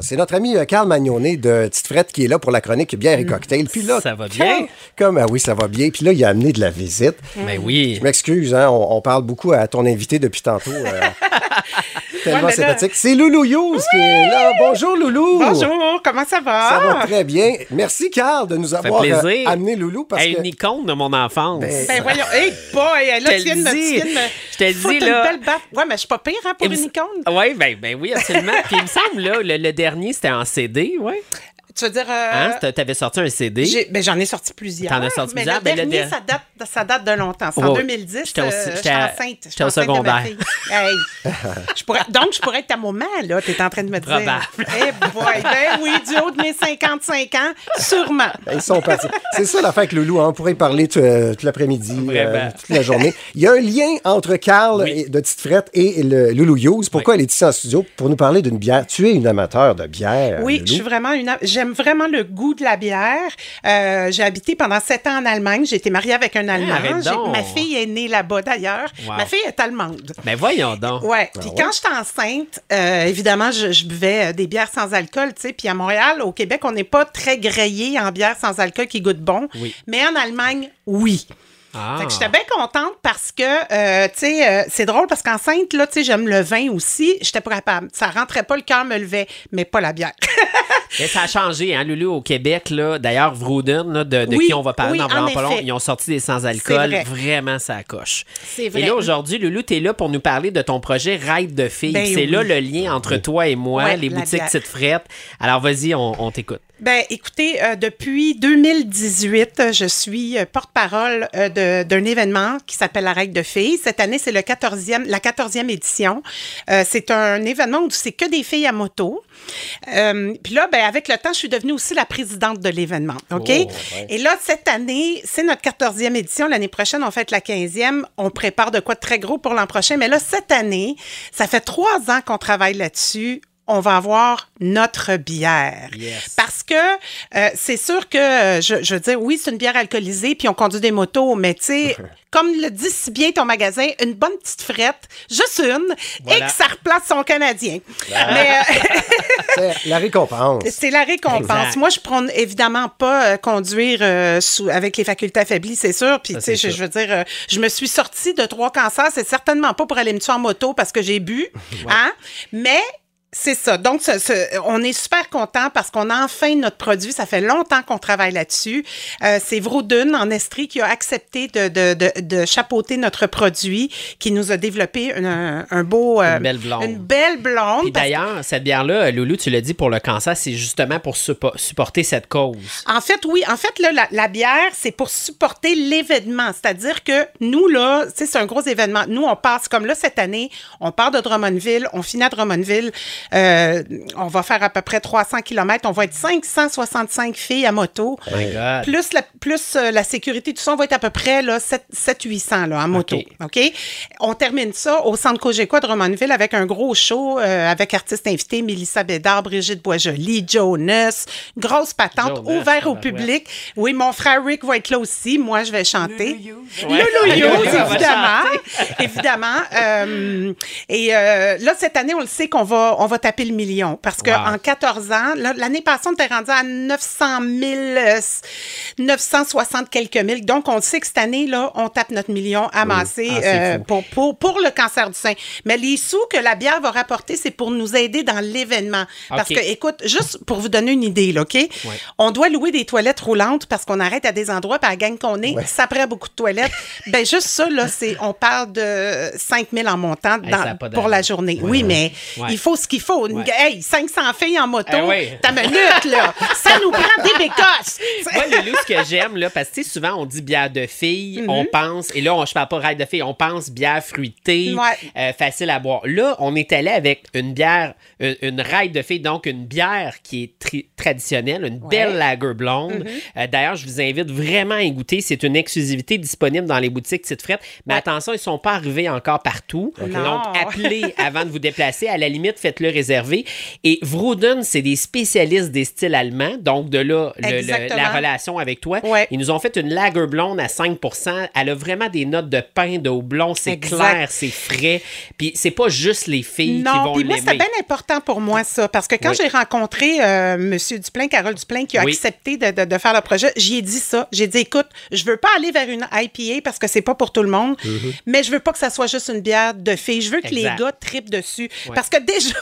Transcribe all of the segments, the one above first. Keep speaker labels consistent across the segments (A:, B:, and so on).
A: C'est notre ami euh, Carl Magnonet de Petite Frette qui est là pour la chronique bière et cocktail. Puis là,
B: Ça va bien?
A: Comme, ah oui, ça va bien. Puis là, il a amené de la visite.
B: Mais oui.
A: Je m'excuse, hein, on, on parle beaucoup à ton invité depuis tantôt. euh, tellement
C: Ouais, mais là-
A: sympathique. C'est Loulou Youss qui est là. Bonjour, Loulou.
C: Bonjour, comment ça va?
A: Ça va très bien. Merci, Carl, de nous avoir euh, amené Loulou parce
B: Hey,
A: que.
B: Une icône de mon enfance.
A: Ben,
C: Ben voyons, hey boy, là,
B: Je te
C: tu viens de
B: Je te dis,
C: une
B: là.
C: belle batte. Ouais, mais je suis pas pire hein, pour une icône.
B: Oui, ben, ben oui, absolument. Puis il me semble, là, le, le dernier, c'était en CD, ouais.
C: Tu veux dire... euh,
B: Hein? T'avais sorti un CD.
C: j'ai- ben, j'en ai sorti plusieurs.
B: T'en as sorti
C: mais
B: plusieurs,
C: Le
B: ben, le
C: dernier,
B: der-
C: ça, date, ça date de longtemps. C'est en
B: Ouais.
C: 2010.
B: J'étais
C: euh, enceinte.
B: j'étais au
C: enceinte de ma
B: secondaire.
C: fille. Hey. Je pourrais- donc, je pourrais être ta maman, là. Tu es en train de me dire.
B: Probable.
C: Eh boy, ben oui, du haut de mes 55 ans, sûrement.
A: Ben, Ils sont partis. C'est ça l'affaire avec Loulou. hein. On pourrait y parler tout, euh, tout l'après-midi, euh, toute la journée. Il y a un lien entre Carl
B: Oui.
A: de Petite Frette et le Loulou Youss. Pourquoi elle est ici en studio? Pour nous parler d'une bière. Tu es une amateur de bière.
C: Oui,
A: Loulou.
C: je suis vraiment une. J'aime vraiment le goût de la bière. Euh, j'ai habité pendant sept ans en Allemagne. J'ai été mariée avec un Allemand. J'ai-
B: donc.
C: ma fille est née là-bas d'ailleurs.
B: Wow.
C: Ma fille est allemande.
B: Ben voyons donc.
C: Ouais. Puis quand j'étais enceinte, euh, évidemment, je, je buvais euh, des bières sans alcool, tu sais. Puis à Montréal, au Québec, on n'est pas très grillé en bière sans alcool qui goûte bon.
B: Oui.
C: Mais en Allemagne, oui.
B: Ah.
C: Fait que j'étais bien contente parce que, euh, tu sais, euh, c'est drôle parce qu'enceinte, là, tu sais, j'aime le vin aussi. J'étais pas capable. Ça rentrait pas, le cœur me levait, mais pas la bière.
B: Mais ça a changé, hein, Lulu, au Québec. Là. D'ailleurs, Vrouden, là, de, de
C: Oui,
B: qui on va parler
C: oui,
B: dans vraiment
C: en
B: pas long, ils ont sorti des sans-alcool.
C: Vrai.
B: Vraiment, ça coche.
C: C'est
B: Et
C: vrai.
B: là, aujourd'hui, Lulu, tu es là pour nous parler de ton projet Ride de filles.
C: Ben
B: c'est là le lien entre toi et moi,
C: Ouais,
B: les boutiques. Petite Frette. Alors, vas-y, on, on t'écoute.
C: Ben, écoutez, euh, depuis 2018, euh, je suis euh, porte-parole euh, de- d'un événement qui s'appelle la règle de filles. Cette année, c'est le 14e, la 14e édition. Euh, c'est un événement où c'est que des filles à moto. Euh, Puis là, ben, avec le temps, je suis devenue aussi la présidente de l'événement. OK?
A: Oh, ouais.
C: Et là, cette année, c'est notre 14e édition. L'année prochaine, on fête la 15e. On prépare de quoi de très gros pour l'an prochain. Mais là, cette année, ça fait trois ans qu'on travaille là-dessus. On va avoir notre bière.
B: Yes.
C: Parce que euh, c'est sûr que, euh, je, je veux dire, oui, c'est une bière alcoolisée, puis on conduit des motos, mais tu sais, comme le dit si bien ton magasin, une bonne petite frette, juste une,
B: Voilà.
C: et que ça replace son Canadien. Mais euh,
A: C'est la récompense.
C: c'est la récompense.
B: Exact.
C: Moi, je prends évidemment pas euh, conduire sous, avec les facultés affaiblies, c'est sûr. Puis, tu sais, je, veux dire, je me suis sortie de trois cancers. C'est certainement pas pour aller me tuer en moto parce que j'ai bu. Hein? Mais. C'est ça. Donc, ce- ce- on est super content parce qu'on a enfin notre produit. Ça fait longtemps qu'on travaille là-dessus. Euh, c'est Vroudun en Estrie qui a accepté de, de, de, de chapeauter notre produit, qui nous a développé un, un beau... euh,
B: Une belle blonde.
C: Une belle blonde.
B: Puis d'ailleurs, cette bière-là, Loulou, tu l'as dit pour le cancer, c'est justement pour suppo- supporter cette cause.
C: En fait, oui. En fait, là, la, la bière, c'est pour supporter l'événement. C'est-à-dire que nous, là, c'est un gros événement. Nous, on passe, comme là, cette année, on part de Drummondville, on finit à Drummondville. Euh, on va faire à peu près 300 km. On va être 565 filles à moto.
B: Oh my God.
C: Plus la, plus euh, la sécurité, tout ça, on va être à peu près là, 700-800 là, en moto.
B: OK?
C: On termine ça au Centre Cogeco à Drummondville avec un gros show euh, avec artistes invités, Mélissa Bédard, Brigitte Boisjoli, Jonas. Grosse patente,
B: Jonas,
C: ouvert au
B: tabarouette.
C: public. Oui, mon frère Rick va être là aussi. Moi, je vais chanter.
B: Ouais.
C: Loulou Youth, évidemment. évidemment. Euh, et euh, là, cette année, on le sait qu'on va, on va taper le million parce
B: Wow.
C: qu'en 14 ans, l'année passée, on était rendu à 900 000, euh, 960 quelques mille. Donc, on sait que cette année, là, on tape notre million amassé
B: Ah,
C: euh,
B: fou.
C: pour, pour, pour le cancer du sein. Mais les sous que la bière va rapporter, c'est pour nous aider dans l'événement. Parce que, écoute, juste pour vous donner une idée, là, OK? On doit louer des toilettes roulantes parce qu'on arrête à des endroits, à la gang qu'on est, ça prend beaucoup de toilettes. ben juste ça, là, c'est, on parle de 5 000 en montant dans- pour la journée. Oui, mais il faut ce qu'il faut. Une-
B: Ouais.
C: Hey, 500 filles en moto,
B: Eh oui.
C: ta minute, là, ça nous prend des bécosses.
B: Moi, Loulou, ce que j'aime, là, parce que souvent, on dit bière de fille, on pense, et là, on, je parle pas ride de fille, on pense bière fruitée,
C: Ouais.
B: euh, facile à boire. Là, on est allé avec une bière, une, une ride de fille, donc une bière qui est tri- traditionnelle, une belle lager blonde. Euh, D'ailleurs, je vous invite vraiment à y goûter. C'est une exclusivité disponible dans les boutiques Petite Frette. Mais attention, ils sont pas arrivés encore partout. Donc, appelez avant de vous déplacer. À la limite, faites-le le réserver. Et Vrouden, c'est des spécialistes des styles allemands, donc de là le- le-
C: Exactement.
B: la relation avec toi.
C: Ouais.
B: Ils nous ont fait une lager blonde à 5 Elle a vraiment des notes de pain, de houblon. C'est clair, c'est frais. Puis c'est pas juste les filles qui
C: Non,
B: vont
C: puis moi,
B: l'aimer.
C: c'est bien important pour moi, ça. Parce que quand
B: Oui.
C: j'ai rencontré euh, M. Duplain, Carole Duplain, qui a
B: Oui.
C: accepté de, de- de faire le projet, j'y ai dit ça. J'ai dit, écoute, je veux pas aller vers une IPA parce que c'est pas pour tout le monde,
B: Mm-hmm.
C: mais je veux pas que ça soit juste une bière de filles. Je veux que
B: Exact.
C: les gars tripent dessus.
B: Ouais.
C: Parce que déjà,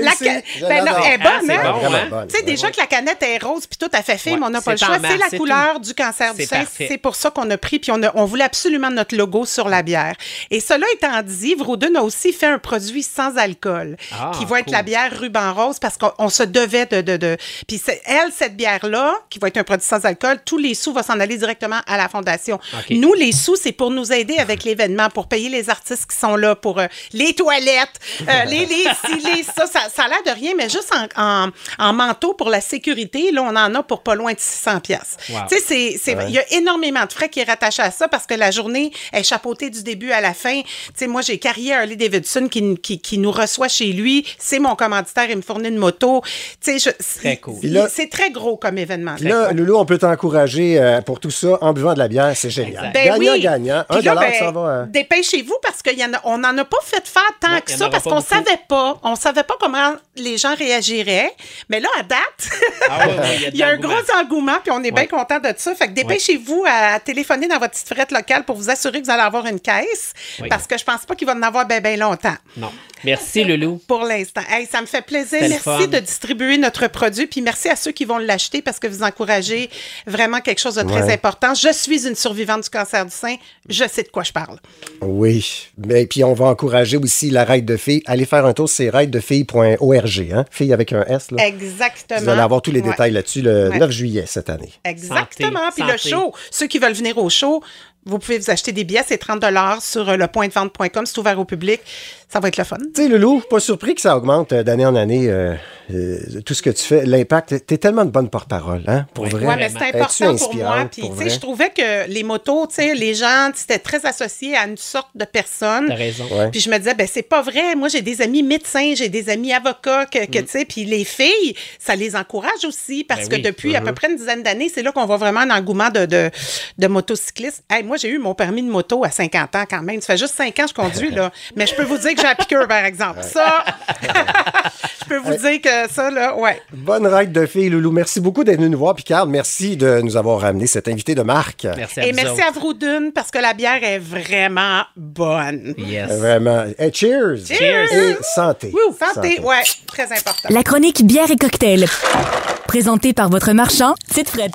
C: la
A: réussi.
C: ca-
A: Je
C: ben non,
A: l'adore.
C: elle est
B: Ah,
C: bonne, hein?
B: bon, hein?
A: bonne.
C: Tu sais, déjà que la canette est rose puis tout à fait fait,
B: Ouais,
C: mais on n'a pas le choix. C'est la couleur du cancer du sein. C'est pour ça qu'on a pris, puis on, a- on voulait absolument notre logo sur la bière. Et cela étant dit, Vrouden a aussi fait un produit sans alcool,
B: Ah,
C: qui va être la bière ruban rose, parce qu'on on se devait de... de, de- Puis elle, cette bière-là, qui va être un produit sans alcool, tous les sous vont s'en aller directement à la fondation. Nous, les sous, c'est pour nous aider avec l'événement, pour payer les artistes qui sont là, pour euh, les toilettes, euh, les, les, ci, les ça, ça, ça a l'air de rien, mais juste en, en, en manteau pour la sécurité, là, on en a pour pas loin de 600 pièces.
B: Wow.
C: Tu sais, c'est, c'est, il y a énormément de frais qui est rattaché à ça parce que la journée est chapeautée du début à la fin. Tu sais, moi, j'ai Carrier Harley Davidson qui, qui, qui nous reçoit chez lui. C'est mon commanditaire, il me fournit une moto. Tu sais,
B: Très cool.
C: C'est très gros comme événement.
A: Puis là, Loulou, on peut t'encourager euh, pour tout ça en buvant de la bière. C'est génial.
C: Ben
A: gagnant,
C: oui.
A: gagnant. Un dollar,
C: ben,
A: ça va. hein.
C: Dépêchez-vous parce qu'on n'en a pas fait faire tant
B: Non,
C: que ça parce qu'on savait pas. On savait pas comment les gens réagiraient. Mais là, à date,
B: Ah ouais, ouais,
C: il y a un
B: de
C: gros engouement puis on est bien content de ça. Fait que dépêchez-vous à téléphoner dans votre petite frette locale pour vous assurer que vous allez avoir une caisse parce que je pense pas qu'il va en avoir bien ben longtemps.
B: Non. Merci, Loulou.
C: Pour l'instant. Hey, ça me fait plaisir. Merci de distribuer notre produit. Puis merci à ceux qui vont l'acheter parce que vous encouragez vraiment quelque chose de très
A: Ouais.
C: important. Je suis une survivante du cancer du sein. Je sais de quoi je parle.
A: Oui. Mais puis on va encourager aussi la raide de filles. Allez faire un tour, c'est raidedefilles.org. Hein? Filles avec un S. Là.
C: Exactement.
A: Vous allez avoir tous les
C: Ouais.
A: détails là-dessus le
C: Ouais.
A: 9 juillet cette année.
C: Exactement.
B: Santé,
C: Puis le show, ceux qui veulent venir au show, vous pouvez vous acheter des billets, c'est 30 sur euh, le pointdevente.com, c'est ouvert au public. Ça va être le fun.
A: Tu sais, Loulou, pas surpris que ça augmente euh, d'année en année, euh, euh, tout ce que tu fais, l'impact. T'es tellement de bonne porte-parole, hein, pour
B: Oui.
A: vrai.
C: Oui, mais c'est important pour moi. Puis, tu sais, je trouvais que les motos, tu sais, les gens, c'était très associé à une sorte de personne.
B: T'as raison.
A: Ouais.
C: Puis je me disais, ben c'est pas vrai. Moi, j'ai des amis médecins, j'ai des amis avocats, que,
B: Mm.
C: tu sais, puis les filles, ça les encourage aussi parce
B: Ben
C: que
B: oui.
C: depuis à peu près une dizaine d'années, c'est là qu'on voit vraiment un engouement de, de, de motocyclistes. Hey, moi, j'ai eu mon permis de moto à 50 ans quand même. Ça fait juste 5 ans que je conduis, là. Mais je peux vous dire que j'ai la piqûre, par exemple. Ça, je peux vous dire que ça, là, ouais.
A: Bonne ride de filles, Loulou. Merci beaucoup d'être venu nous voir. Puis, Carl, merci de nous avoir ramené cet invité de marque.
B: Merci à
C: Et
B: vous
C: merci
B: autres.
C: à Vroudune parce que la bière est vraiment bonne.
B: Yes.
A: Vraiment. Eh, cheers.
B: Cheers.
A: Et santé.
C: Wouh, santé, ouais, très important.
D: La chronique bière et cocktail. Présentée par votre marchand, c'est Fred.